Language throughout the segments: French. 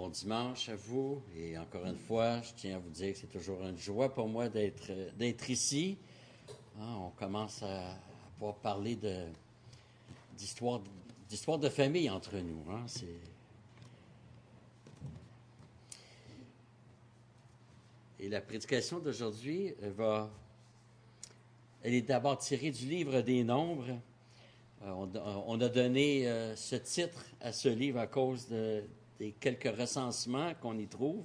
bon dimanche à vous. Et encore une fois, je tiens à vous dire que c'est toujours une joie pour moi d'être, d'être ici. Hein, on commence à, pouvoir parler de, d'histoire, d'histoire de famille entre nous. Hein. Et la prédication d'aujourd'hui va. Elle est d'abord tirée du livre des Nombres. Euh, on, a donné euh, ce titre à ce livre à cause de, des quelques recensements qu'on y trouve,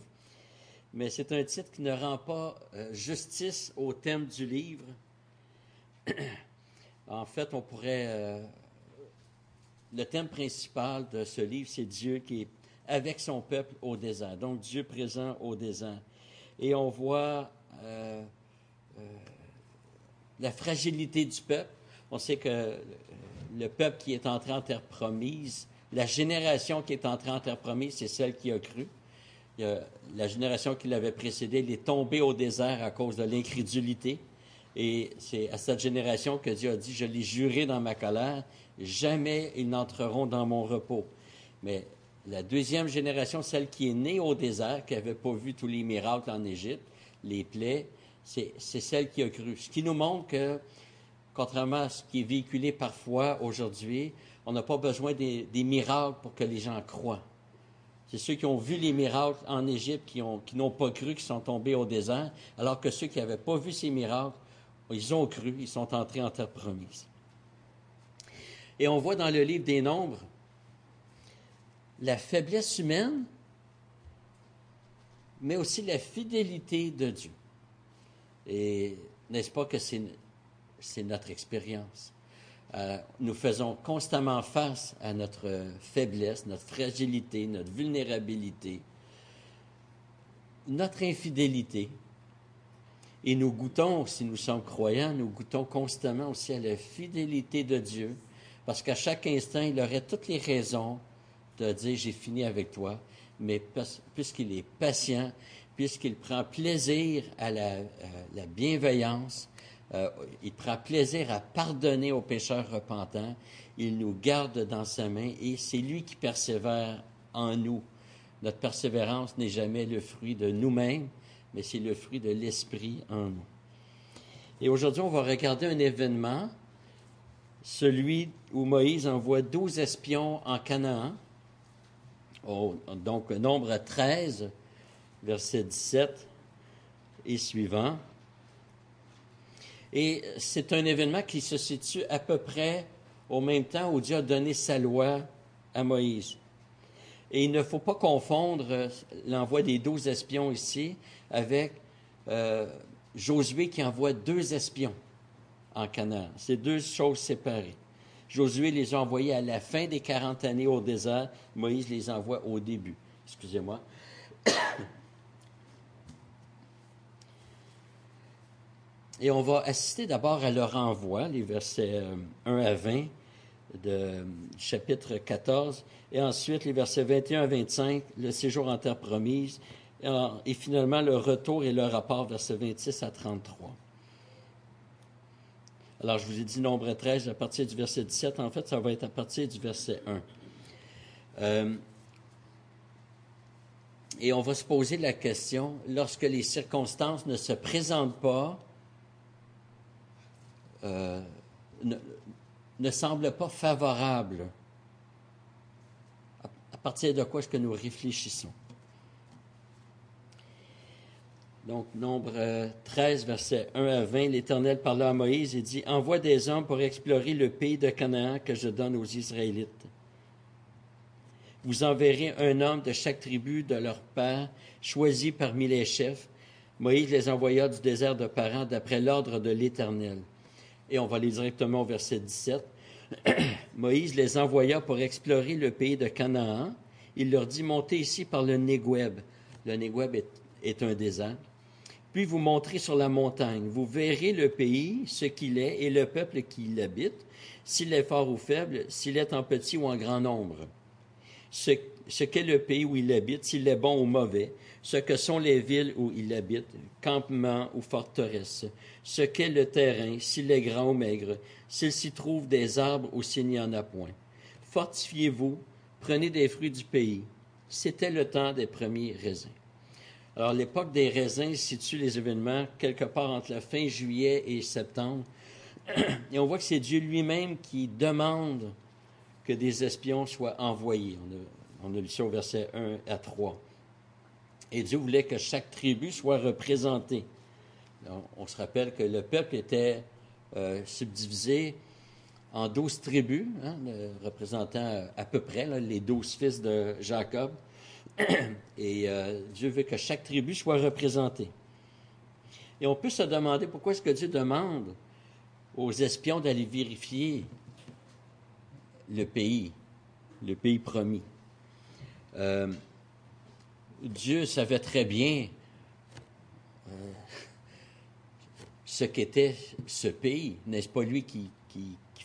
mais c'est un titre qui ne rend pas euh, justice au thème du livre. en fait, on pourrait... Euh, le thème principal de ce livre, c'est Dieu qui est avec son peuple au désert, donc Dieu présent au désert. Et on voit euh, la fragilité du peuple. On sait que le peuple qui est entré en terre promise la génération qui est entrée en terre promise, c'est celle qui a cru. la génération qui l'avait précédée, elle est tombée au désert à cause de l'incrédulité. Et c'est à cette génération que Dieu a dit, je l'ai juré dans ma colère, jamais ils n'entreront dans mon repos. Mais la deuxième génération, celle qui est née au désert, qui n'avait pas vu tous les miracles en Égypte, les plaies, c'est celle qui a cru. Ce qui nous montre que, contrairement à ce qui est véhiculé parfois aujourd'hui, on n'a pas besoin des, miracles pour que les gens croient. C'est ceux qui ont vu les miracles en Égypte qui, n'ont pas cru, qui sont tombés au désert, alors que ceux qui n'avaient pas vu ces miracles, ils ont cru, ils sont entrés en terre promise. Et on voit dans le livre des Nombres la faiblesse humaine, mais aussi la fidélité de Dieu. Et n'est-ce pas que c'est notre expérience? Euh, nous faisons constamment face à notre faiblesse, notre fragilité, notre vulnérabilité, notre infidélité. Et nous goûtons, si nous sommes croyants, nous goûtons constamment aussi à la fidélité de Dieu, parce qu'à chaque instant, il aurait toutes les raisons de dire j'ai fini avec toi, mais puisqu'il est patient, puisqu'il prend plaisir à la bienveillance, euh, il prend plaisir à pardonner aux pécheurs repentants. Il nous garde dans sa main et c'est lui qui persévère en nous. Notre persévérance n'est jamais le fruit de nous-mêmes, mais c'est le fruit de l'Esprit en nous. Et aujourd'hui, on va regarder un événement, celui où Moïse envoie douze espions en Canaan. donc, nombre 13, verset 17 et suivant. Et c'est un événement qui se situe à peu près au même temps où Dieu a donné sa loi à Moïse. Et il ne faut pas confondre euh, l'envoi des douze espions ici avec euh, Josué qui envoie deux espions en Canaan. C'est deux choses séparées. Josué les a envoyés à la fin des 40 années au désert. Moïse les envoie au début. Excusez-moi. Et on va assister d'abord à leur envoi, les versets 1 euh, à 20 de chapitre 14, et ensuite les versets 21 à 25, le séjour en terre promise, et, finalement le retour et le rapport, versets 26 à 33. Alors, je vous ai dit nombre 13 à partir du verset 17. En fait, ça va être à partir du verset 1. Euh, et on va se poser la question, lorsque les circonstances ne se présentent pas, euh, ne, semble pas favorable. À, partir de quoi est-ce que nous réfléchissons? Donc, nombre 13, euh, verset 1 à 20, l'Éternel parla à Moïse et dit, Envoie des hommes pour explorer le pays de Canaan que je donne aux Israélites. Vous enverrez un homme de chaque tribu de leur père, choisi parmi les chefs. Moïse les envoya du désert de Paran d'après l'ordre de l'Éternel. Et on va aller directement au verset 17. Moïse les envoya pour explorer le pays de Canaan. Il leur dit, montez ici par le Négueb. Le Négueb est, un désert. Puis vous montrez sur la montagne. Vous verrez le pays, ce qu'il est, et le peuple qui l'habite, s'il est fort ou faible, s'il est en petit ou en grand nombre. Ce, ce qu'est le pays où il habite, s'il est bon ou mauvais, ce que sont les villes où il habite, campements ou forteresses, ce qu'est le terrain, s'il est grand ou maigre, s'il s'y trouve des arbres ou s'il n'y en a point. Fortifiez-vous, prenez des fruits du pays. c'était le temps des premiers raisins. Alors, l'époque des raisins situe les événements quelque part entre la fin juillet et septembre. Et on voit que c'est Dieu lui-même qui demande que des espions soient envoyés. On a, on a lu ça au verset 1 à 3. Et Dieu voulait que chaque tribu soit représentée. on se rappelle que le peuple était euh, subdivisé en douze tribus, hein, représentant à peu près les douze fils de Jacob. Et euh, Dieu veut que chaque tribu soit représentée. Et on peut se demander pourquoi est-ce que Dieu demande aux espions d'aller vérifier le pays, le pays promis. Euh, Dieu savait très bien euh, ce qu'était ce pays. N'est-ce pas lui qui,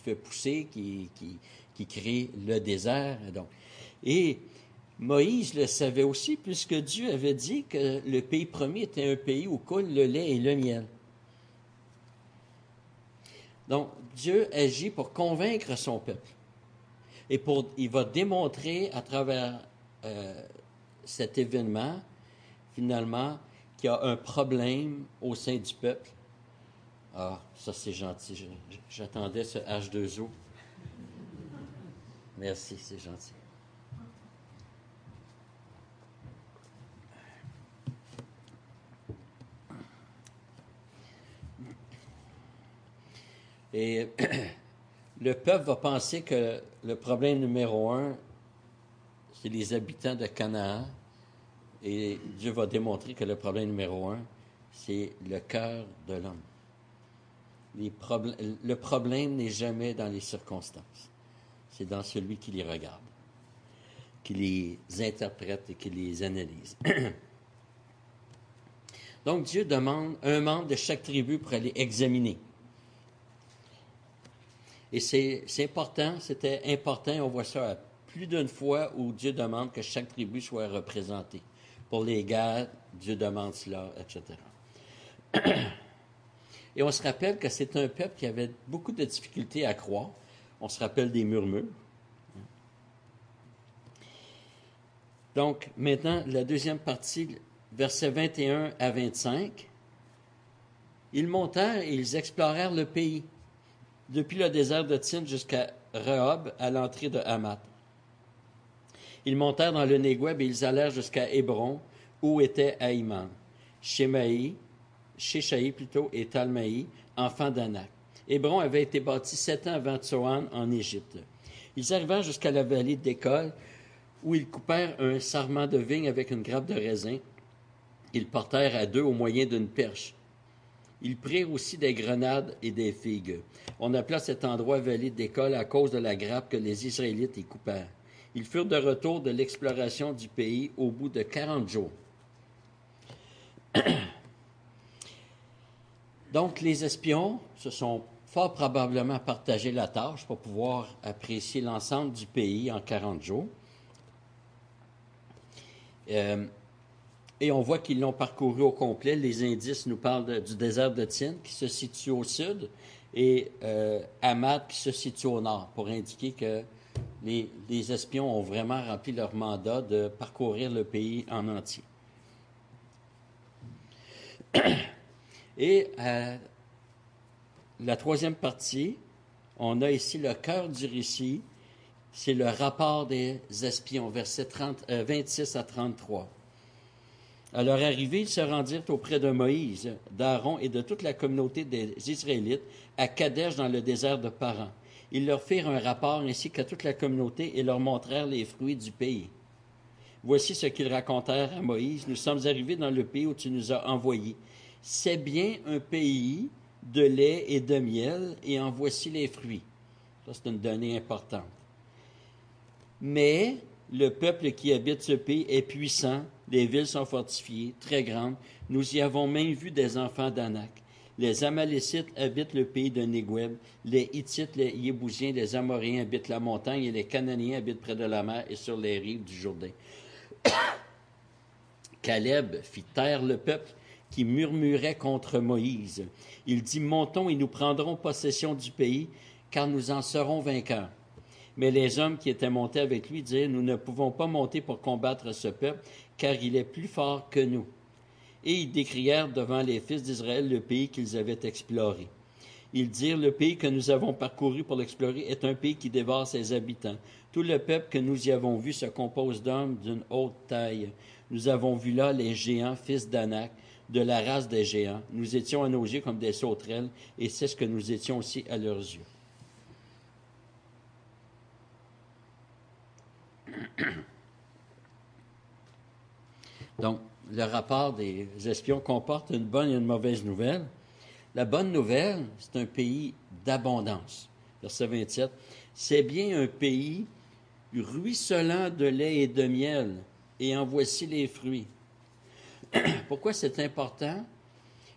fait pousser, qui, crée le désert? Et Moïse le savait aussi, puisque Dieu avait dit que le pays promis était un pays où coule le lait et le miel. Donc, Dieu agit pour convaincre son peuple. Et pour, il va démontrer à travers euh, cet événement, finalement, qu'il y a un problème au sein du peuple. Ah, ça c'est gentil. J'attendais ce H2O. Merci, c'est gentil. Et le peuple va penser que le problème numéro un, c'est les habitants de Canaan. Et Dieu va démontrer que le problème numéro un, c'est le cœur de l'homme. le problème n'est jamais dans les circonstances. C'est dans celui qui les regarde, qui les interprète et qui les analyse. Donc Dieu demande un membre de chaque tribu pour aller examiner. Et c'est important, c'était important, on voit ça plus d'une fois où Dieu demande que chaque tribu soit représentée. Pour les gars, Dieu demande cela, etc. Et on se rappelle que c'est un peuple qui avait beaucoup de difficultés à croire. On se rappelle des murmures. Donc, maintenant, la deuxième partie, versets 21 à 25. Ils montèrent et ils explorèrent le pays, depuis le désert de Tine jusqu'à Rehob, à l'entrée de Hamath. Ils montèrent dans le Négueb et ils allèrent jusqu'à Hébron, où était Aïman, Shemaï, Sheshaï plutôt, et Talmaï, enfants d'Anak. Hébron avait été bâti sept ans avant Tsoan en Égypte. Ils arrivèrent jusqu'à la vallée d'École, où ils coupèrent un sarment de vigne avec une grappe de raisin. Ils portèrent à deux au moyen d'une perche. Ils prirent aussi des grenades et des figues. On appela cet endroit vallée d'École à cause de la grappe que les Israélites y coupèrent. Ils furent de retour de l'exploration du pays au bout de 40 jours. Donc, les espions se sont fort probablement partagé la tâche pour pouvoir apprécier l'ensemble du pays en 40 jours. Euh, et on voit qu'ils l'ont parcouru au complet. Les indices nous parlent du désert de Tine, qui se situe au sud, et euh, qui se situe au nord, pour indiquer que les, espions ont vraiment rempli leur mandat de parcourir le pays en entier. Et euh, la troisième partie, on a ici le cœur du récit, c'est le rapport des espions, versets 26 euh, à 33. À leur arrivée, ils se rendirent auprès de Moïse, d'Aaron et de toute la communauté des Israélites à Kadesh dans le désert de Paran. Ils leur firent un rapport ainsi qu'à toute la communauté et leur montrèrent les fruits du pays. Voici ce qu'ils racontèrent à Moïse. Nous sommes arrivés dans le pays où tu nous as envoyés. C'est bien un pays de lait et de miel, et en voici les fruits. Ça, c'est une donnée importante. Mais le peuple qui habite ce pays est puissant, les villes sont fortifiées, très grandes. Nous y avons même vu des enfants d'Anak. Les Amalécites habitent le pays de Négueb. Les Hittites, les Yébousiens, les Amoréens habitent la montagne et les Cananéens habitent près de la mer et sur les rives du Jourdain. Caleb fit taire le peuple qui murmurait contre Moïse. Il dit, Montons et nous prendrons possession du pays, car nous en serons vainqueurs. Mais les hommes qui étaient montés avec lui dirent, Nous ne pouvons pas monter pour combattre ce peuple, car il est plus fort que nous. Et ils décrièrent devant les fils d'Israël le pays qu'ils avaient exploré. Ils dirent, Le pays que nous avons parcouru pour l'explorer est un pays qui dévore ses habitants. Tout le peuple que nous y avons vu se compose d'hommes d'une haute taille. Nous avons vu là les géants, fils d'Anak, de la race des géants. Nous étions à nos yeux comme des sauterelles, et c'est ce que nous étions aussi à leurs yeux. Donc, le rapport des espions comporte une bonne et une mauvaise nouvelle. La bonne nouvelle, c'est un pays d'abondance. Verset 27. C'est bien un pays ruisselant de lait et de miel, et en voici les fruits. Pourquoi c'est important?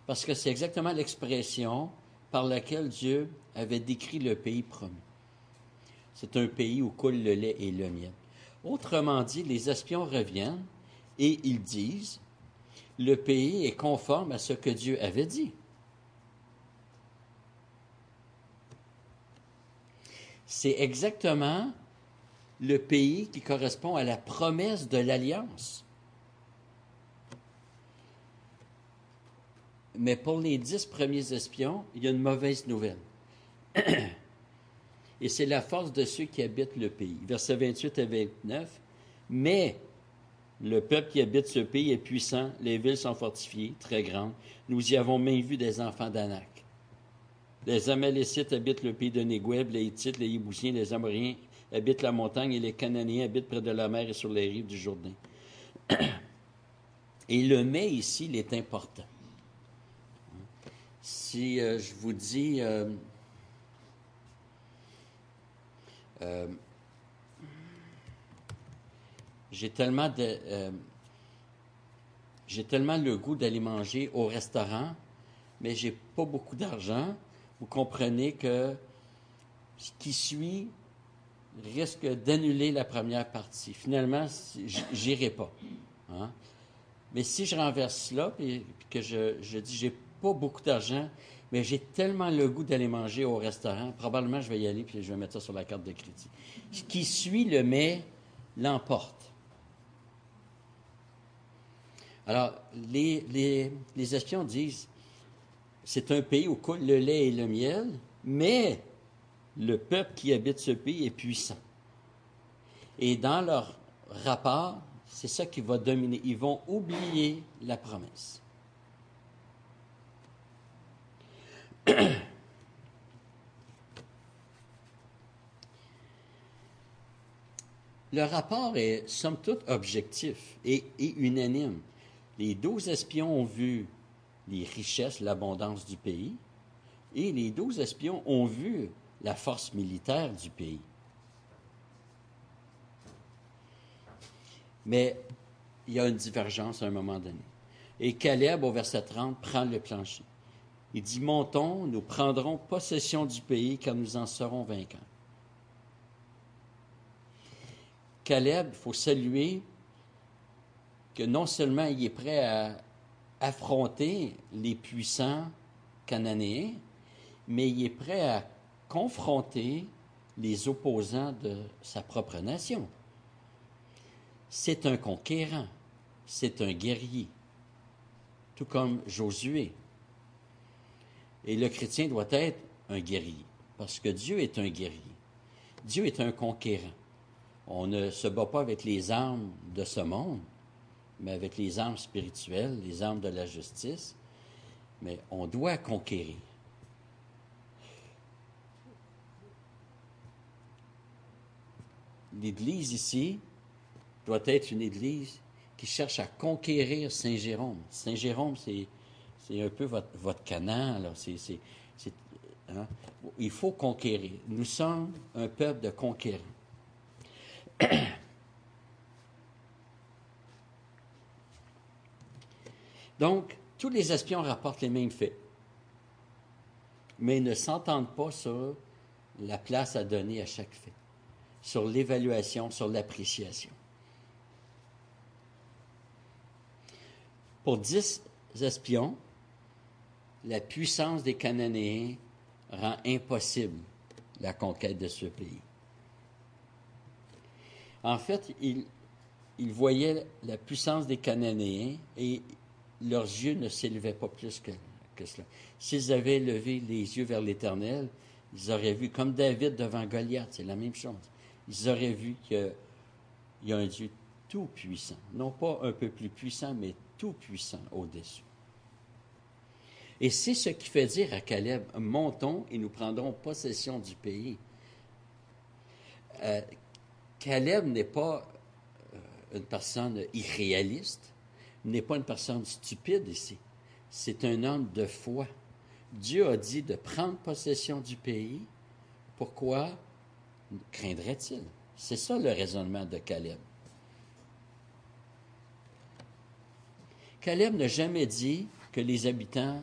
Parce que c'est exactement l'expression par laquelle Dieu avait décrit le pays promis. C'est un pays où coule le lait et le miel. Autrement dit, les espions reviennent et ils disent, le pays est conforme à ce que Dieu avait dit. C'est exactement le pays qui correspond à la promesse de l'alliance. Mais pour les dix premiers espions, il y a une mauvaise nouvelle. Et c'est la force de ceux qui habitent le pays. Versets 28 et 29. Mais le peuple qui habite ce pays est puissant, les villes sont fortifiées, très grandes. Nous y avons même vu des enfants d'Anak. Les Amalécites habitent le pays de Négueb, les Hittites, les Yébousiens, les Amoriens habitent la montagne et les Cananéens habitent près de la mer et sur les rives du Jourdain. Et le mais ici, il est important. Si euh, je vous dis euh, euh, j'ai tellement de j'ai tellement le goût d'aller manger au restaurant, mais j'ai pas beaucoup d'argent. Vous comprenez que ce qui suit risque d'annuler la première partie. Finalement, j'irai pas. Hein. Mais si je renverse cela, et que je, je dis j'ai pas beaucoup d'argent, mais j'ai tellement le goût d'aller manger au restaurant, probablement je vais y aller puis je vais mettre ça sur la carte de crédit. Ce qui suit le mais l'emporte. Alors, les, espions disent c'est un pays où coule le lait et le miel, mais le peuple qui habite ce pays est puissant. Et dans leur rapport, c'est ça qui va dominer. Ils vont oublier la promesse. Le rapport est somme toute objectif et unanime. Les douze espions ont vu les richesses, l'abondance du pays, et les douze espions ont vu la force militaire du pays. Mais il y a une divergence à un moment donné. Et Caleb, au verset 30, prend le plancher. Il dit, montons, nous prendrons possession du pays car nous en serons vainqueurs. Caleb, il faut saluer que non seulement il est prêt à affronter les puissants cananéens, mais il est prêt à confronter les opposants de sa propre nation. C'est un conquérant, c'est un guerrier, tout comme Josué. Et le chrétien doit être un guerrier, parce que Dieu est un guerrier. Dieu est un conquérant. On ne se bat pas avec les armes de ce monde, mais avec les armes spirituelles, les armes de la justice. Mais on doit conquérir. L'Église ici doit être une Église qui cherche à conquérir Saint Jérôme. Saint Jérôme, c'est, un peu votre, votre canan. Hein? Il faut conquérir. Nous sommes un peuple de conquérants. Donc, tous les espions rapportent les mêmes faits, mais ne s'entendent pas sur la place à donner à chaque fait, sur l'évaluation, sur l'appréciation. Pour dix espions, la puissance des Cananéens rend impossible la conquête de ce pays. En fait, ils, voyaient la puissance des Cananéens et leurs yeux ne s'élevaient pas plus que, cela. S'ils avaient levé les yeux vers l'Éternel, ils auraient vu, comme David devant Goliath, c'est la même chose. Ils auraient vu qu'il y a un Dieu tout puissant, non pas un peu plus puissant, mais tout puissant au-dessus. Et c'est ce qui fait dire à Caleb, montons et nous prendrons possession du pays. Euh, Caleb n'est pas euh, une personne irréaliste, n'est pas une personne stupide ici. C'est un homme de foi. Dieu a dit de prendre possession du pays. Pourquoi craindrait-il? C'est ça le raisonnement de Caleb. Caleb n'a jamais dit que les habitants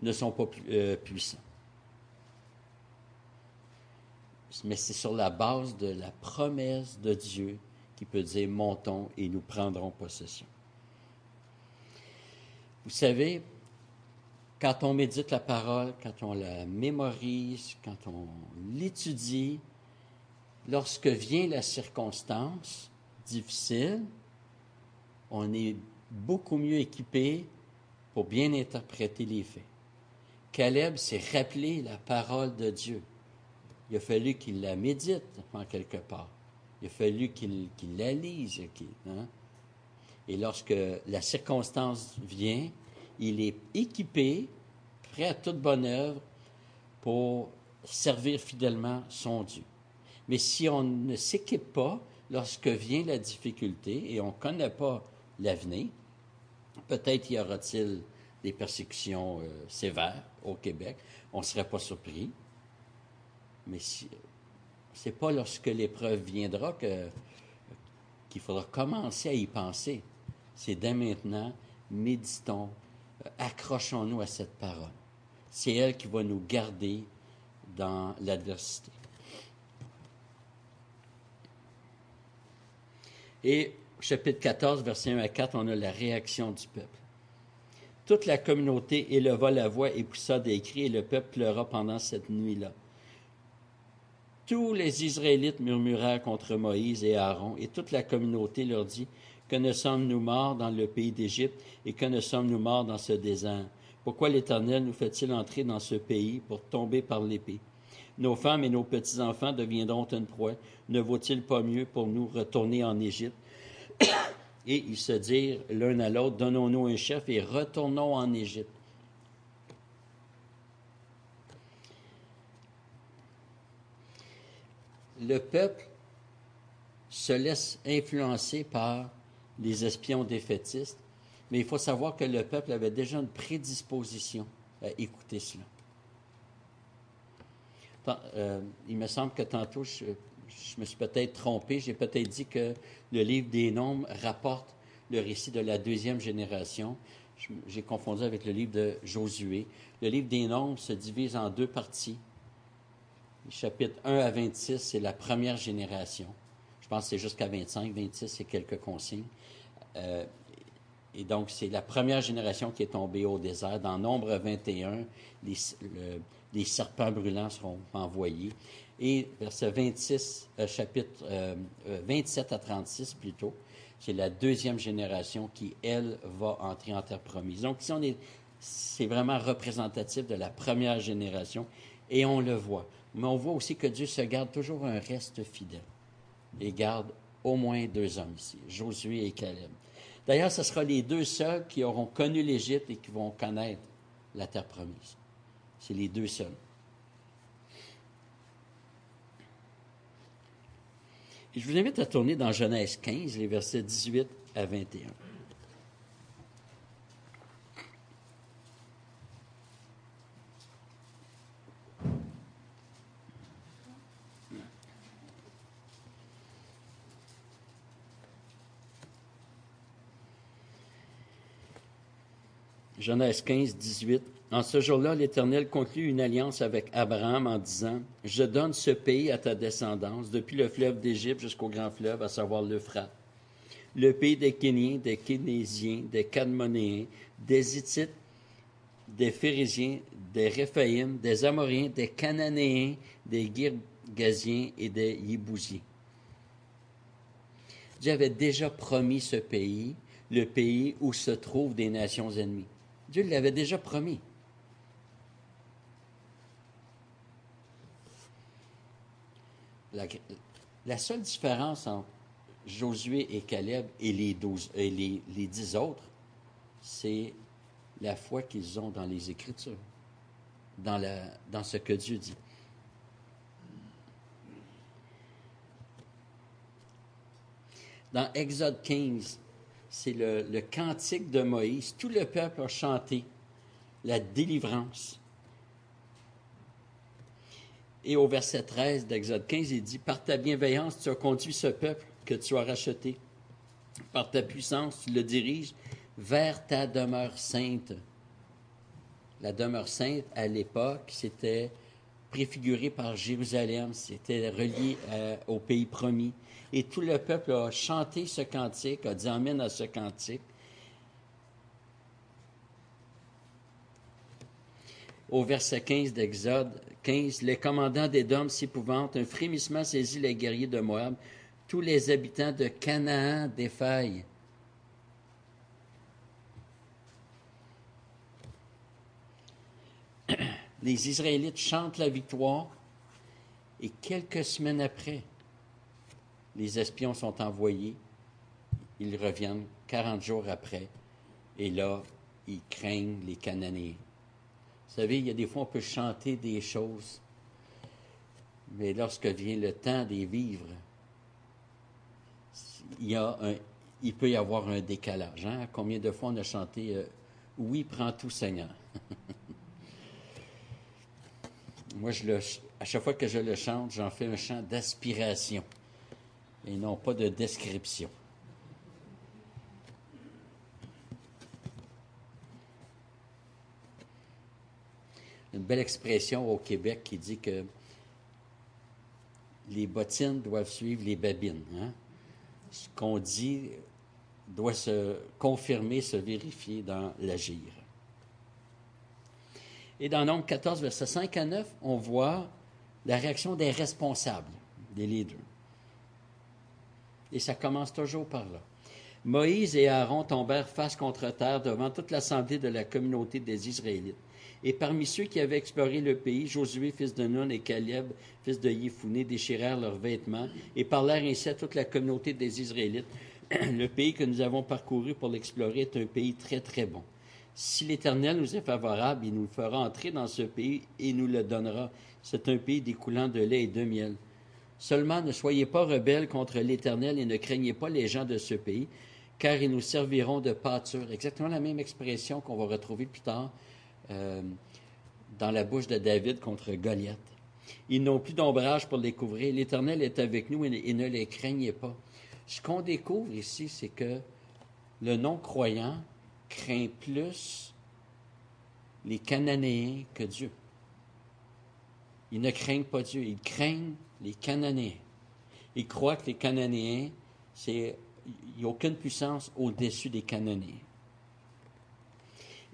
ne sont pas euh, puissants. Mais c'est sur la base de la promesse de Dieu qui peut dire montons et nous prendrons possession. Vous savez, quand on médite la parole, quand on la mémorise, quand on l'étudie, lorsque vient la circonstance difficile, on est beaucoup mieux équipé pour bien interpréter les faits. Caleb s'est rappelé la parole de Dieu. Il a fallu qu'il la médite en quelque part. Il a fallu qu'il la lise. Hein. Et lorsque la circonstance vient, il est équipé, prêt à toute bonne œuvre pour servir fidèlement son Dieu. Mais si on ne s'équipe pas lorsque vient la difficulté et on ne connaît pas l'avenir, peut-être y aura-t-il des persécutions euh, sévères au Québec. On ne serait pas surpris. Mais si, c'est pas lorsque l'épreuve viendra qu'il faudra commencer à y penser. C'est dès maintenant, méditons, euh, accrochons-nous à cette parole. C'est elle qui va nous garder dans l'adversité. Et chapitre 14, versets 1 à 4, on a la réaction du peuple. Toute la communauté éleva la voix et poussa des cris, et le peuple pleura pendant cette nuit-là. Tous les Israélites murmurèrent contre Moïse et Aaron, et toute la communauté leur dit, Que ne sommes-nous morts dans le pays d'Égypte, et que ne sommes-nous morts dans ce désert? Pourquoi l'Éternel nous fait-il entrer dans ce pays pour tomber par l'épée? Nos femmes et nos petits-enfants deviendront une proie. Ne vaut-il pas mieux pour nous retourner en Égypte? et ils se dirent l'un à l'autre, donnons-nous un chef et retournons en Égypte. Le peuple se laisse influencer par les espions défaitistes, mais il faut savoir que le peuple avait déjà une prédisposition à écouter cela. Euh, il me semble que tantôt, je, je me suis peut-être trompé. J'ai peut-être dit que le livre des Nombres rapporte le récit de la deuxième génération. J'ai confondu avec le livre de Josué. Le livre des Nombres se divise en deux parties. Chapitre 1 à 26, c'est la première génération. Je pense que c'est jusqu'à 25. 26, c'est quelques consignes. Euh, et donc, c'est la première génération qui est tombée au désert. Dans Nombre 21, les, les serpents brûlants seront envoyés et verset 26, euh, chapitre 27 euh, euh, à 36 plutôt, c'est la deuxième génération qui, elle, va entrer en terre promise. Donc, si on est, c'est vraiment représentatif de la première génération et on le voit. Mais on voit aussi que Dieu se garde toujours un reste fidèle et garde au moins deux hommes ici, Josué et Caleb. D'ailleurs, ce sera les deux seuls qui auront connu l'Égypte et qui vont connaître la terre promise. C'est les deux seuls. je vous invite à tourner dans Genèse 15, les versets 18 à 21. Genèse 15, 18. En ce jour-là, l'Éternel conclut une alliance avec Abraham en disant, Je donne ce pays à ta descendance, depuis le fleuve d'Égypte jusqu'au grand fleuve, à savoir l'Euphrate. Le pays des Kéniens, des Kénésiens, des Cadmonéens, des Hittites, des Phérésiens, des Réphaïm, des Amoriens, des Cananéens, des Gaziens et des Yébousiens. Dieu avait déjà promis ce pays, le pays où se trouvent des nations ennemies. Dieu l'avait déjà promis. La, seule différence entre Josué et Caleb et les, dix autres, c'est la foi qu'ils ont dans les Écritures, dans, dans ce que Dieu dit. Dans Exode 15, c'est le, cantique de Moïse. Tout le peuple a chanté la délivrance. Et au verset 13 d'Exode 15, il dit, Par ta bienveillance, tu as conduit ce peuple que tu as racheté. Par ta puissance, tu le diriges vers ta demeure sainte. La demeure sainte, à l'époque, c'était préfiguré par Jérusalem, c'était relié euh, au pays promis. Et tout le peuple a chanté ce cantique, a dit Amen à ce cantique. Au verset 15 d'Exode 15, les commandants des dômes s'épouvantent, un frémissement saisit les guerriers de Moab, tous les habitants de Canaan défaillent. Les Israélites chantent la victoire et quelques semaines après, les espions sont envoyés. Ils reviennent 40 jours après et là, ils craignent les Cananéens. Vous savez, il y a des fois, on peut chanter des choses, mais lorsque vient le temps des vivre, il, y a il peut y avoir un décalage. Hein? Combien de fois on a chanté euh, Oui, prends tout, Seigneur Moi, je le, à chaque fois que je le chante, j'en fais un chant d'aspiration et non pas de description. Une belle expression au Québec qui dit que les bottines doivent suivre les babines. Hein? Ce qu'on dit doit se confirmer, se vérifier dans l'agir. Et dans Nombre 14, versets 5 à 9, on voit la réaction des responsables, des leaders. Et ça commence toujours par là. Moïse et Aaron tombèrent face contre terre devant toute l'assemblée de la communauté des Israélites. Et parmi ceux qui avaient exploré le pays, Josué, fils de Nun, et Caleb, fils de Yéphoné, déchirèrent leurs vêtements et parlèrent ainsi à toute la communauté des Israélites. le pays que nous avons parcouru pour l'explorer est un pays très, très bon. Si l'Éternel nous est favorable, il nous fera entrer dans ce pays et nous le donnera. C'est un pays découlant de lait et de miel. Seulement ne soyez pas rebelles contre l'Éternel et ne craignez pas les gens de ce pays, car ils nous serviront de pâture. Exactement la même expression qu'on va retrouver plus tard euh, dans la bouche de David contre Goliath. Ils n'ont plus d'ombrage pour les couvrir. L'Éternel est avec nous et, ne les craignez pas. Ce qu'on découvre ici, c'est que le non-croyant craint plus les Cananéens que Dieu. Ils ne craignent pas Dieu, ils craignent les Cananéens. Ils croient que les Cananéens, c'est, il n'y a aucune puissance au-dessus des Cananéens.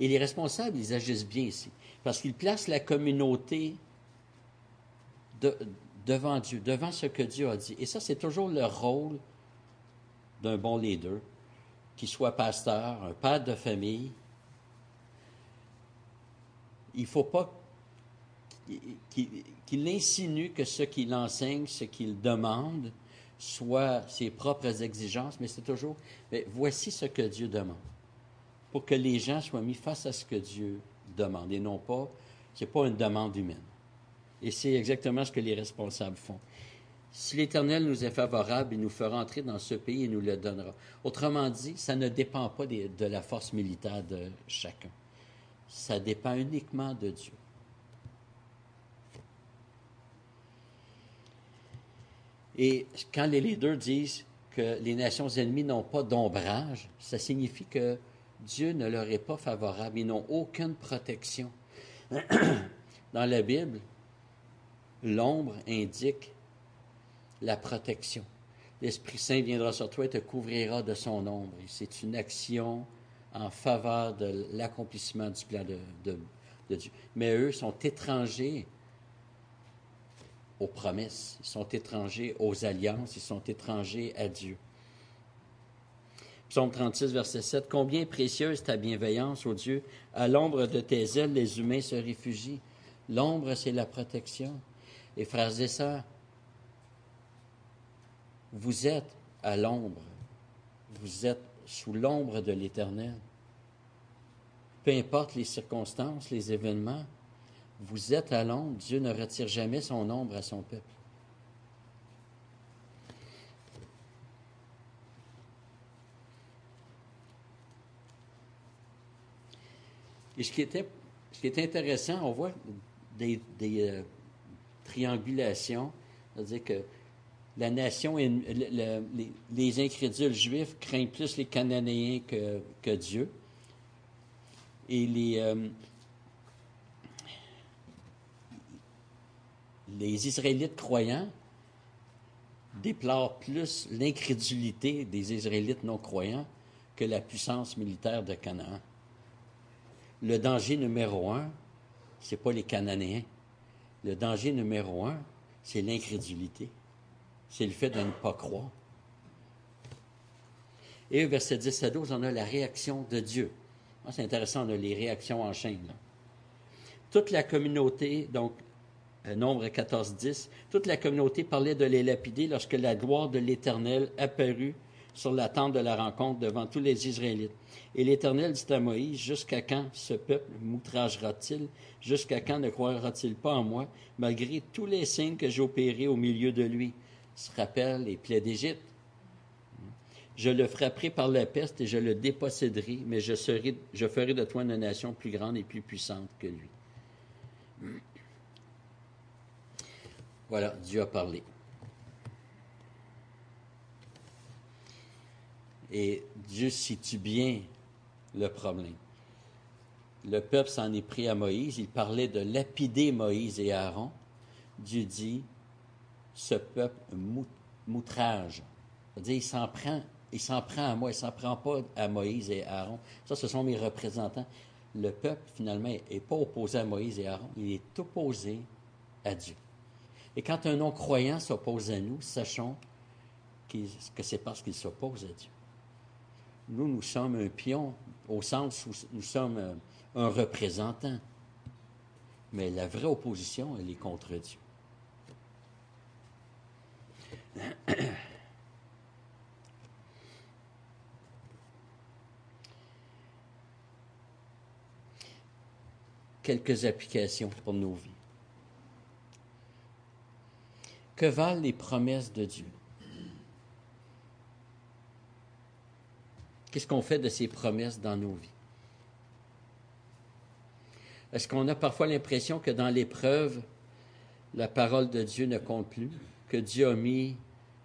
Et les responsables, ils agissent bien ici, parce qu'ils placent la communauté devant Dieu, devant ce que Dieu a dit. Et ça, c'est toujours le rôle d'un bon leader, qu'il soit pasteur, un père de famille. Il ne faut pas qu'il insinue que ce qu'il enseigne, ce qu'il demande, soit ses propres exigences, mais c'est toujours, mais voici ce que Dieu demande, pour que les gens soient mis face à ce que Dieu demande, et non pas, ce n'est pas une demande humaine. Et c'est exactement ce que les responsables font. Si l'Éternel nous est favorable, il nous fera entrer dans ce pays et nous le donnera. Autrement dit, ça ne dépend pas de la force militaire de chacun. Ça dépend uniquement de Dieu. Et quand les leaders disent que les nations ennemies n'ont pas d'ombrage, ça signifie que Dieu ne leur est pas favorable. Ils n'ont aucune protection. Dans la Bible, l'ombre indique la protection. L'Esprit Saint viendra sur toi et te couvrira de son ombre. C'est une action en faveur de l'accomplissement du plan de, de Dieu. Mais eux sont étrangers aux promesses, ils sont étrangers aux alliances, ils sont étrangers à Dieu. Psaume 36, verset 7. Combien précieuse ta bienveillance, ô Dieu. À l'ombre de tes ailes, les humains se réfugient. L'ombre, c'est la protection. Et frères et sœurs, vous êtes à l'ombre. Vous êtes sous l'ombre de l'Éternel. Peu importe les circonstances, les événements, vous êtes à l'ombre. Dieu ne retire jamais son ombre à son peuple. Et ce qui était, ce qui est intéressant, on voit des, euh, triangulations, c'est-à-dire que la nation, les, incrédules juifs craignent plus les Cananéens que, Dieu. Et les, euh, les Israélites croyants déplorent plus l'incrédulité des Israélites non croyants que la puissance militaire de Canaan. Le danger numéro un, ce n'est pas les Cananéens. Le danger numéro un, c'est l'incrédulité. C'est le fait de ne pas croire. Et verset 10 à 12, on a la réaction de Dieu. Ah, c'est intéressant, on a les réactions en chaîne. Toute la communauté, donc euh, nombre 14, 10, toute la communauté parlait de les lapider lorsque la gloire de l'Éternel apparut sur la tente de la rencontre devant tous les Israélites. Et l'Éternel dit à Moïse, Jusqu'à quand ce peuple m'outragera-t-il? Jusqu'à quand ne croira-t-il pas en moi, malgré tous les signes que j'ai opérés au milieu de lui? Se rappelle les plaies d'Égypte. Je le frapperai par la peste et je le déposséderai, mais je, je ferai de toi une nation plus grande et plus puissante que lui. Voilà, Dieu a parlé. Et Dieu situe bien le problème. Le peuple s'en est pris à Moïse. Il parlait de lapider Moïse et Aaron. Dieu dit, ce peuple m'outrage. C'est-à-dire, il s'en prend, il s'en prend à moi, il s'en prend pas à Moïse et Aaron. Ça, ce sont mes représentants. Le peuple, finalement, n'est pas opposé à Moïse et Aaron, il est opposé à Dieu. Et quand un non-croyant s'oppose à nous, sachons que c'est parce qu'il s'oppose à Dieu. Nous, nous sommes un pion au sens où nous sommes euh, un représentant. Mais la vraie opposition, elle est contre Dieu. Quelques applications pour nos vies. Que valent les promesses de Dieu? Qu'est-ce qu'on fait de ces promesses dans nos vies? Est-ce qu'on a parfois l'impression que dans l'épreuve, la parole de Dieu ne compte plus, que Dieu a mis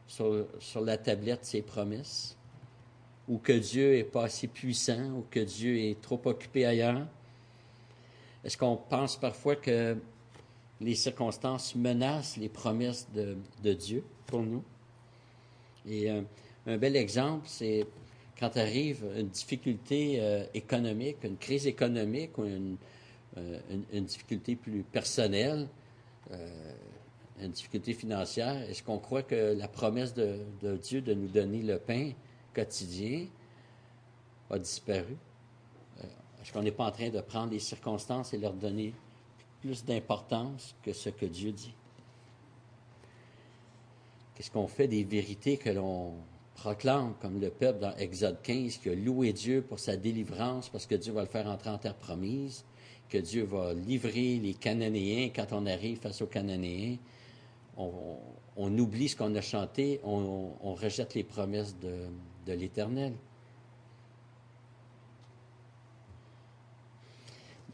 sur, la tablette ses promesses, ou que Dieu n'est pas assez puissant, ou que Dieu est trop occupé ailleurs? Est-ce qu'on pense parfois que les circonstances menacent les promesses de, Dieu pour nous? Et un, un bel exemple, c'est quand arrive une difficulté euh, économique, une crise économique ou une, euh, difficulté plus personnelle, euh, une difficulté financière, est-ce qu'on croit que la promesse de, Dieu de nous donner le pain quotidien a disparu? est-ce qu'on n'est pas en train de prendre les circonstances et leur donner plus d'importance que ce que Dieu dit? Qu'est-ce qu'on fait des vérités que l'on proclame, comme le peuple dans Exode 15, qui a loué Dieu pour sa délivrance parce que Dieu va le faire entrer en terre promise, que Dieu va livrer les Cananéens quand on arrive face aux Cananéens? On, oublie ce qu'on a chanté, on, rejette les promesses de, l'Éternel.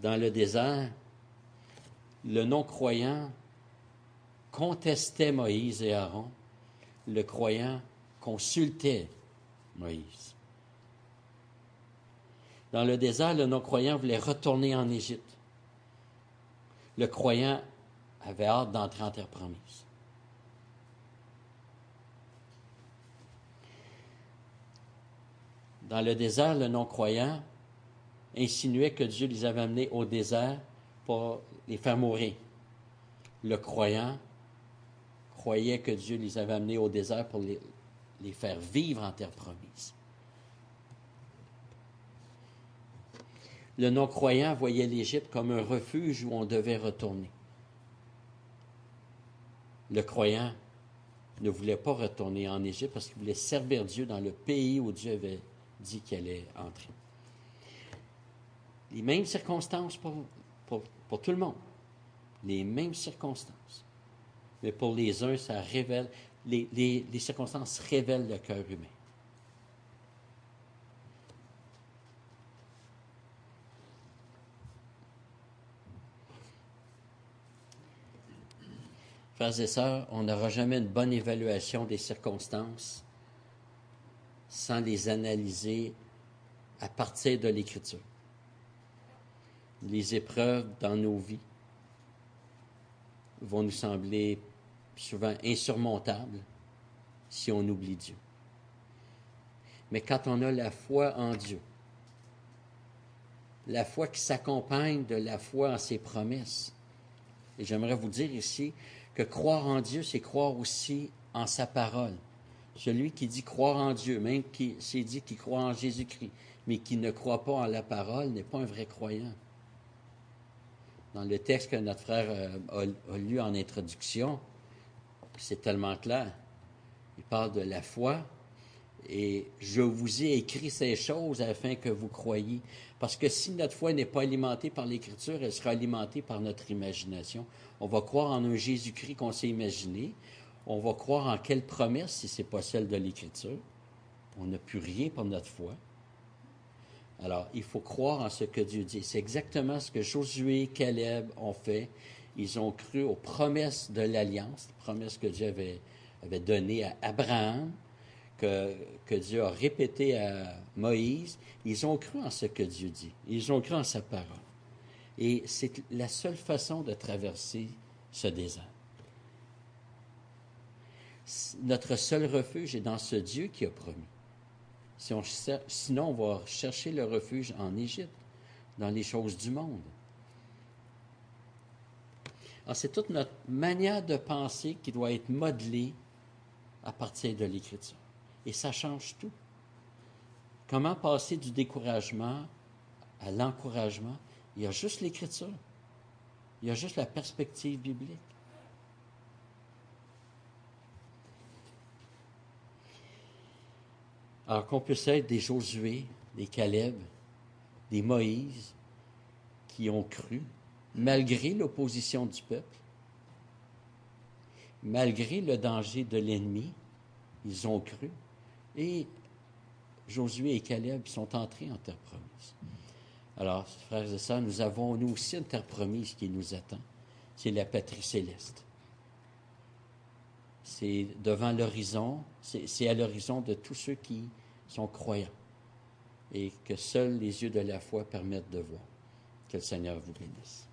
Dans le désert, le non-croyant contestait Moïse et Aaron. Le croyant consultait Moïse. Dans le désert, le non-croyant voulait retourner en Égypte. Le croyant avait hâte d'entrer en terre promise. Dans le désert, le non-croyant insinuait que Dieu les avait amenés au désert pour les faire mourir. Le croyant croyaient que Dieu les avait amenés au désert pour les, les faire vivre en terre promise. Le non-croyant voyait l'Égypte comme un refuge où on devait retourner. Le croyant ne voulait pas retourner en Égypte parce qu'il voulait servir Dieu dans le pays où Dieu avait dit qu'il allait entrer. Les mêmes circonstances pour, pour, tout le monde. Les mêmes circonstances. Mais pour les uns, ça révèle, les, les circonstances révèlent le cœur humain. Frères et sœurs, on n'aura jamais une bonne évaluation des circonstances sans les analyser à partir de l'Écriture. Les épreuves dans nos vies vont nous sembler souvent insurmontables si on oublie Dieu. Mais quand on a la foi en Dieu, la foi qui s'accompagne de la foi en ses promesses, et j'aimerais vous dire ici que croire en Dieu, c'est croire aussi en sa parole. Celui qui dit croire en Dieu, même qui s'est dit qu'il croit en Jésus-Christ, mais qui ne croit pas en la parole, n'est pas un vrai croyant. Dans le texte que notre frère euh, a, lu en introduction, c'est tellement clair. Il parle de la foi, et je vous ai écrit ces choses afin que vous croyiez. Parce que si notre foi n'est pas alimentée par l'Écriture, elle sera alimentée par notre imagination. On va croire en un Jésus-Christ qu'on s'est imaginé. On va croire en quelle promesse si ce n'est pas celle de l'Écriture. On n'a plus rien pour notre foi. Alors, il faut croire en ce que Dieu dit. C'est exactement ce que Josué et Caleb ont fait. Ils ont cru aux promesses de l'Alliance, promesses que Dieu avait, données à Abraham, que, que, Dieu a répétées à Moïse. Ils ont cru en ce que Dieu dit. Ils ont cru en sa parole. Et c'est la seule façon de traverser ce désert. Notre seul refuge est dans ce Dieu qui a promis. Si on, sinon, on va chercher le refuge en Égypte, dans les choses du monde. Alors, c'est toute notre manière de penser qui doit être modelée à partir de l'Écriture. Et ça change tout. Comment passer du découragement à l'encouragement? Il y a juste l'Écriture. Il y a juste la perspective biblique. Alors qu'on puisse être des Josué, des Caleb, des Moïse, qui ont cru, malgré l'opposition du peuple, malgré le danger de l'ennemi, ils ont cru. Et Josué et Caleb sont entrés en terre promise. Alors, frères et sœurs, nous avons nous aussi une terre promise qui nous attend. C'est la patrie céleste. C'est devant l'horizon, c'est à l'horizon de tous ceux qui sont croyants et que seuls les yeux de la foi permettent de voir. Que le Seigneur vous bénisse.